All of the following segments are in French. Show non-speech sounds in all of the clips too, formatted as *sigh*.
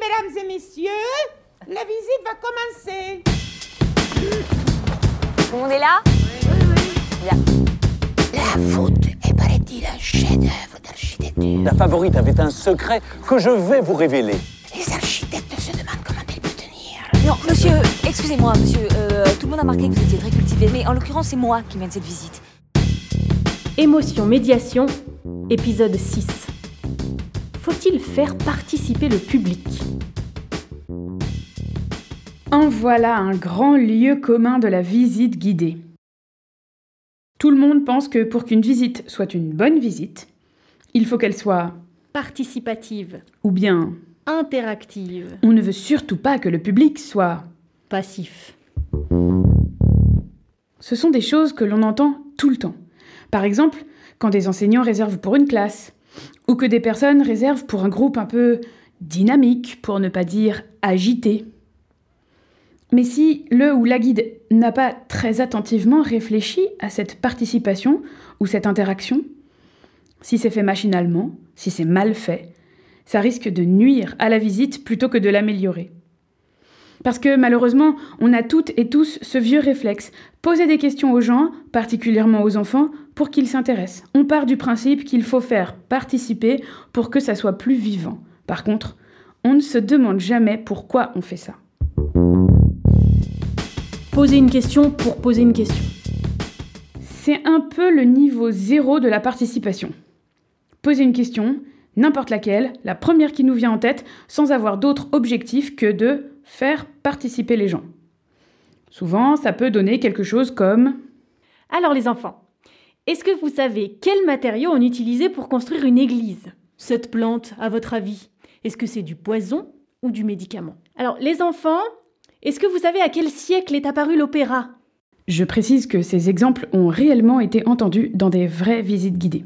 mesdames et messieurs, la visite va commencer. Tout le monde est là? La voûte est, paraît-il, un chef-d'œuvre d'architecture. La favorite avait un secret que je vais vous révéler. Les architectes se demandent comment elle peut tenir. Non, monsieur, excusez-moi, monsieur. euh, tout le monde a remarqué que vous étiez très cultivé, mais en l'occurrence, c'est moi qui mène cette visite. Émotion médiation, épisode 6. Faut-il faire participer le public? En voilà un grand lieu commun de la visite guidée. Tout le monde pense que pour qu'une visite soit une bonne visite, il faut qu'elle soit Participative, ou bien interactive, on ne veut surtout pas que le public soit passif. Ce sont des choses que l'on entend tout le temps. Par exemple, quand des enseignants réservent pour une classe, ou que des personnes réservent pour un groupe un peu dynamique, pour ne pas dire agité. Mais si le ou la guide n'a pas très attentivement réfléchi à cette participation ou cette interaction, si c'est fait machinalement, si c'est mal fait, ça risque de nuire à la visite plutôt que de l'améliorer. Parce que malheureusement, on a toutes et tous ce vieux réflexe. Poser des questions aux gens, particulièrement aux enfants, pour qu'ils s'intéressent. On part du principe qu'il faut faire participer pour que ça soit plus vivant. Par contre, on ne se demande jamais pourquoi on fait ça. Poser une question pour poser une question. C'est un peu le niveau zéro de la participation. Poser une question, n'importe laquelle, la première qui nous vient en tête, sans avoir d'autre objectif que de faire participer les gens. Souvent, ça peut donner quelque chose comme Alors les enfants, est-ce que vous savez quels matériaux on utilisait pour construire une église? Cette plante, à votre avis, est-ce que c'est du poison ou du médicament? Alors les enfants, est-ce que vous savez à quel siècle est apparu l'opéra? Je précise que ces exemples ont réellement été entendus dans des vraies visites guidées.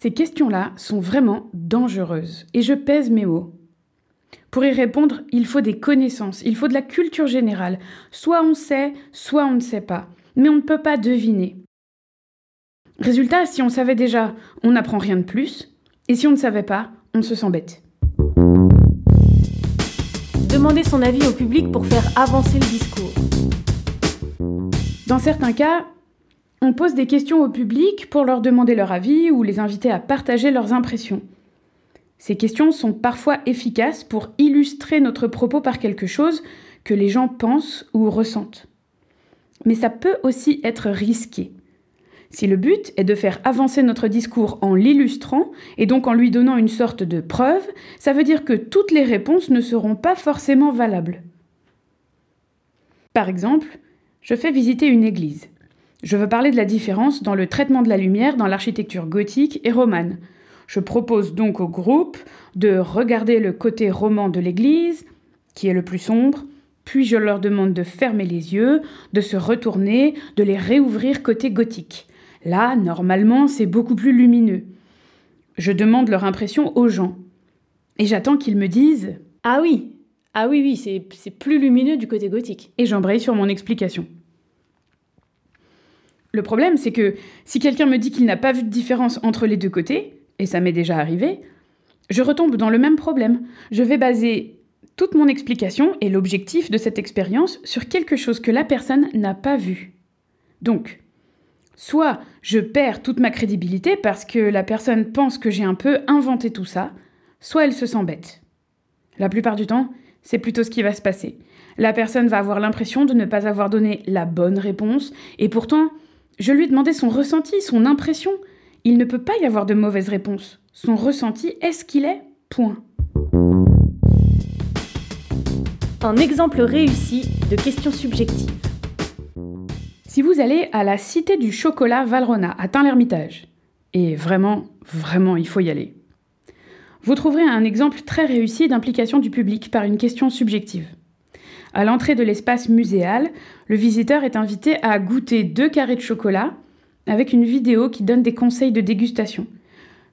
Ces questions-là sont vraiment dangereuses, et je pèse mes mots. Pour y répondre, il faut des connaissances, il faut de la culture générale. Soit on sait, soit on ne sait pas, mais on ne peut pas deviner. Résultat, si on savait déjà, on n'apprend rien de plus, et si on ne savait pas, on se sent bête. Demander son avis au public pour faire avancer le discours. Dans certains cas, on pose des questions au public pour leur demander leur avis ou les inviter à partager leurs impressions. Ces questions sont parfois efficaces pour illustrer notre propos par quelque chose que les gens pensent ou ressentent. Mais ça peut aussi être risqué. Si le but est de faire avancer notre discours en l'illustrant et donc en lui donnant une sorte de preuve, ça veut dire que toutes les réponses ne seront pas forcément valables. Par exemple, je fais visiter une église. Je veux parler de la différence dans le traitement de la lumière dans l'architecture gothique et romane. Je propose donc au groupe de regarder le côté roman de l'église, qui est le plus sombre, puis je leur demande de fermer les yeux, de se retourner, de les réouvrir côté gothique. Là, normalement, c'est beaucoup plus lumineux. Je demande leur impression aux gens. Et j'attends qu'ils me disent Ah oui, ah oui, oui, c'est plus lumineux du côté gothique. et j'embraye sur mon explication. Le problème, c'est que si quelqu'un me dit qu'il n'a pas vu de différence entre les deux côtés, et ça m'est déjà arrivé, je retombe dans le même problème. Je vais baser toute mon explication et l'objectif de cette expérience sur quelque chose que la personne n'a pas vu. Donc, soit je perds toute ma crédibilité parce que la personne pense que j'ai un peu inventé tout ça, soit elle se sent bête. La plupart du temps, c'est plutôt ce qui va se passer. La personne va avoir l'impression de ne pas avoir donné la bonne réponse, et pourtant, je lui ai demandé son ressenti, son impression. Il ne peut pas y avoir de mauvaise réponse. Son ressenti est ce qu'il est, point. Un exemple réussi de question subjective. Si vous allez à la Cité du Chocolat Valrona, à Tain-l'Hermitage, et vraiment, vraiment, il faut y aller, vous trouverez un exemple très réussi d'implication du public par une question subjective. À l'entrée de l'espace muséal, le visiteur est invité à goûter deux carrés de chocolat avec une vidéo qui donne des conseils de dégustation.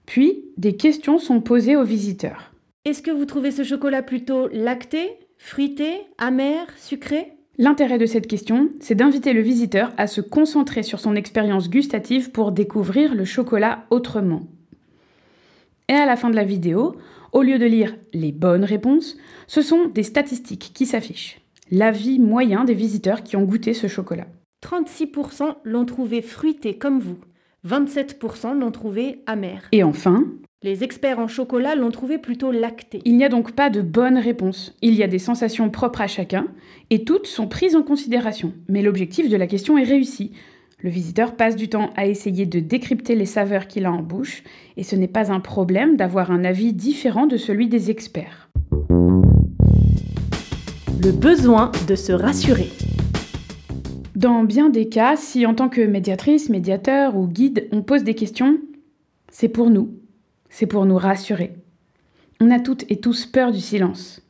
Puis, des questions sont posées aux visiteurs. Est-ce que vous trouvez ce chocolat plutôt lacté, fruité, amer, sucré? L'intérêt de cette question, c'est d'inviter le visiteur à se concentrer sur son expérience gustative pour découvrir le chocolat autrement. Et à la fin de la vidéo, au lieu de lire les bonnes réponses, ce sont des statistiques qui s'affichent. L'avis moyen des visiteurs qui ont goûté ce chocolat. 36% l'ont trouvé fruité comme vous. 27% l'ont trouvé amer. Et enfin, Les experts en chocolat l'ont trouvé plutôt lacté. il n'y a donc pas de bonne réponse. Il y a des sensations propres à chacun, et toutes sont prises en considération. Mais l'objectif de la question est réussi. Le visiteur passe du temps à essayer de décrypter les saveurs qu'il a en bouche, et ce n'est pas un problème d'avoir un avis différent de celui des experts. Le besoin de se rassurer. Dans bien des cas, si en tant que médiatrice, médiateur ou guide, on pose des questions, c'est pour nous, c'est pour nous rassurer. On a toutes et tous peur du silence.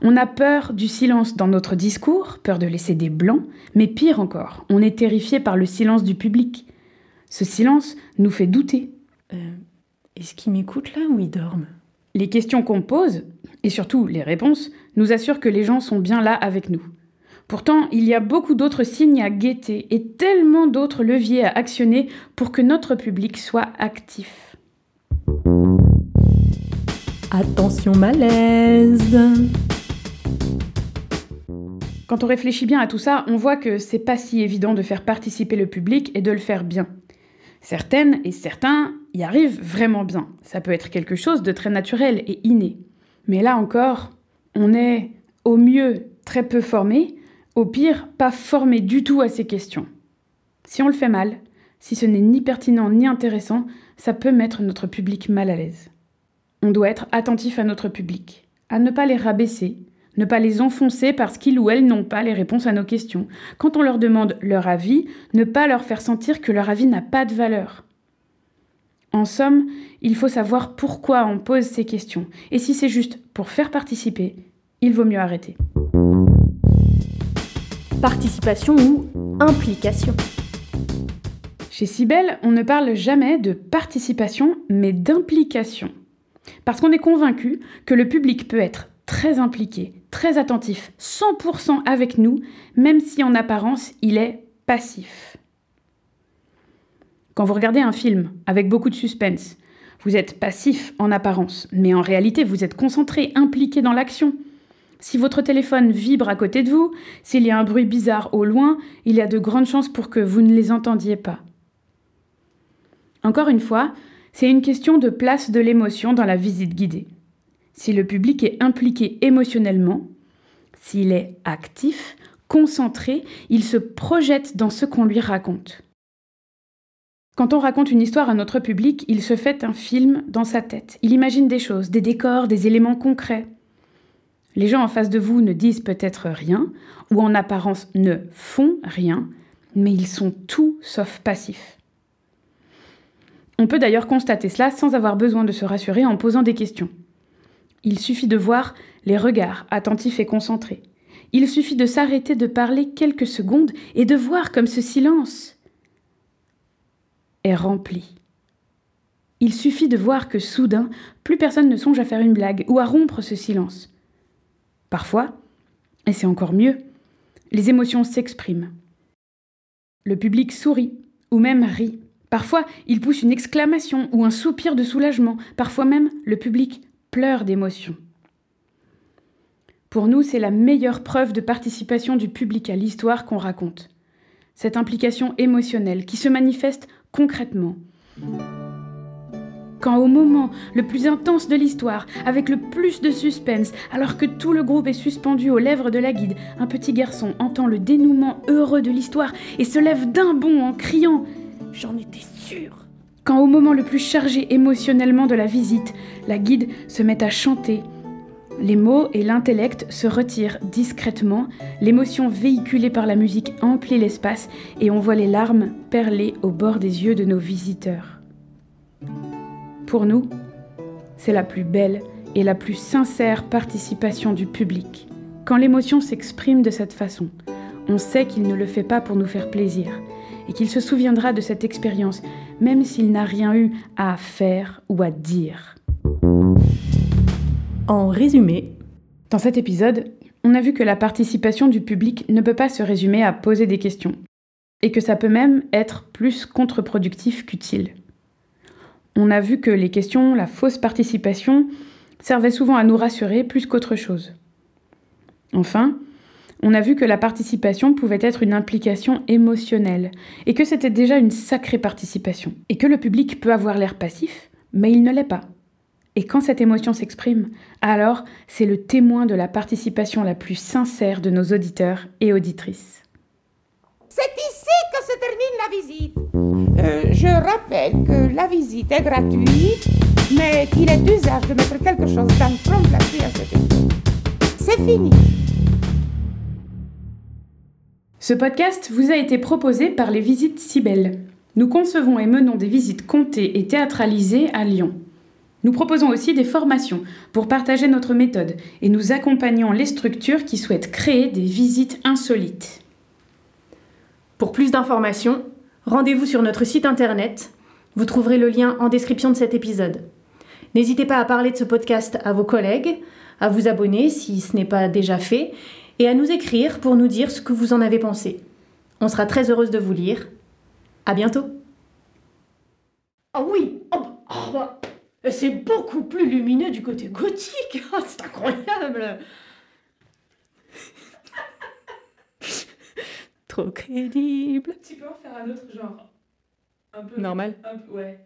On a peur du silence dans notre discours, peur de laisser des blancs, mais pire encore, on est terrifié par le silence du public. Ce silence nous fait douter. Euh, Est-ce qu'ils m'écoutent là ou ils dorment Les questions qu'on pose, et surtout les réponses, nous assurent que les gens sont bien là avec nous. Pourtant, il y a beaucoup d'autres signes à guetter et tellement d'autres leviers à actionner pour que notre public soit actif. Attention malaise. Quand on réfléchit bien à tout ça, on voit que c'est pas si évident de faire participer le public et de le faire bien. Certaines et certains y arrivent vraiment bien. Ça peut être quelque chose de très naturel et inné. Mais là encore, on est au mieux très peu formé, au pire pas formé du tout à ces questions. Si on le fait mal, si ce n'est ni pertinent ni intéressant, ça peut mettre notre public mal à l'aise. On doit être attentif à notre public, à ne pas les rabaisser, ne pas les enfoncer parce qu'ils ou elles n'ont pas les réponses à nos questions. Quand on leur demande leur avis, ne pas leur faire sentir que leur avis n'a pas de valeur. En somme, il faut savoir pourquoi on pose ces questions. Et si c'est juste pour faire participer, il vaut mieux arrêter. Participation ou implication. Chez Cybelle, on ne parle jamais de participation, mais d'implication. Parce qu'on est convaincu que le public peut être très impliqué, très attentif, 100% avec nous, même si en apparence il est passif. Quand vous regardez un film avec beaucoup de suspense, vous êtes passif en apparence, mais en réalité vous êtes concentré, impliqué dans l'action. Si votre téléphone vibre à côté de vous, s'il y a un bruit bizarre au loin, il y a de grandes chances pour que vous ne les entendiez pas. Encore une fois, c'est une question de place de l'émotion dans la visite guidée. Si le public est impliqué émotionnellement, s'il est actif, concentré, il se projette dans ce qu'on lui raconte. Quand on raconte une histoire à notre public, il se fait un film dans sa tête. Il imagine des choses, des décors, des éléments concrets. Les gens en face de vous ne disent peut-être rien, ou en apparence ne font rien, mais ils sont tout sauf passifs. On peut d'ailleurs constater cela sans avoir besoin de se rassurer en posant des questions. Il suffit de voir les regards attentifs et concentrés. Il suffit de s'arrêter de parler quelques secondes et de voir comme ce silence est rempli. Il suffit de voir que soudain, plus personne ne songe à faire une blague ou à rompre ce silence. Parfois, et c'est encore mieux, les émotions s'expriment. Le public sourit ou même rit. Parfois, il pousse une exclamation ou un soupir de soulagement. Parfois même, le public pleure d'émotion. Pour nous, c'est la meilleure preuve de participation du public à l'histoire qu'on raconte. Cette implication émotionnelle qui se manifeste concrètement. Quand au moment le plus intense de l'histoire, avec le plus de suspense, alors que tout le groupe est suspendu aux lèvres de la guide, un petit garçon entend le dénouement heureux de l'histoire et se lève d'un bond en criant ⁇ J'en étais sûre !⁇ Quand au moment le plus chargé émotionnellement de la visite, la guide se met à chanter, les mots et l'intellect se retirent discrètement, l'émotion véhiculée par la musique emplit l'espace et on voit les larmes perler au bord des yeux de nos visiteurs. Pour nous, c'est la plus belle et la plus sincère participation du public. Quand l'émotion s'exprime de cette façon, on sait qu'il ne le fait pas pour nous faire plaisir et qu'il se souviendra de cette expérience, même s'il n'a rien eu à faire ou à dire. En résumé, Dans cet épisode, on a vu que la participation du public ne peut pas se résumer à poser des questions, et que ça peut même être plus contre-productif qu'utile. On a vu que les questions, la fausse participation, servait souvent à nous rassurer plus qu'autre chose. Enfin, on a vu que la participation pouvait être une implication émotionnelle, et que c'était déjà une sacrée participation, et que le public peut avoir l'air passif, mais il ne l'est pas. Et quand cette émotion s'exprime, alors c'est le témoin de la participation la plus sincère de nos auditeurs et auditrices. C'est ici que se termine la visite. Euh, je rappelle que la visite est gratuite, mais qu'il est d'usage de mettre quelque chose dans le trompe-la-pluie à cet effet. C'est fini. Ce podcast vous a été proposé par les Visites Cybelle. Nous concevons et menons des visites comptées et théâtralisées à Lyon. Nous proposons aussi des formations pour partager notre méthode et nous accompagnons les structures qui souhaitent créer des visites insolites. Pour plus d'informations, rendez-vous sur notre site internet. Vous trouverez le lien en description de cet épisode. N'hésitez pas à parler de ce podcast à vos collègues, à vous abonner si ce n'est pas déjà fait, et à nous écrire pour nous dire ce que vous en avez pensé. On sera très heureuse de vous lire. À bientôt. Ah oui, oh oh bah, c'est beaucoup plus lumineux du côté gothique. *laughs* Ah, c'est incroyable. Trop crédible. Tu peux en faire un autre genre Un peu. Normal. ouais.